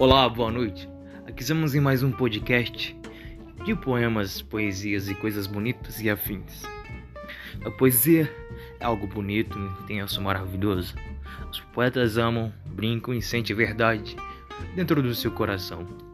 Olá, boa noite. Aqui estamos em mais um podcast de poemas, poesias e coisas bonitas e afins. A poesia é algo bonito, né? intenso, maravilhoso. Os poetas amam, brincam e sentem verdade dentro do seu coração.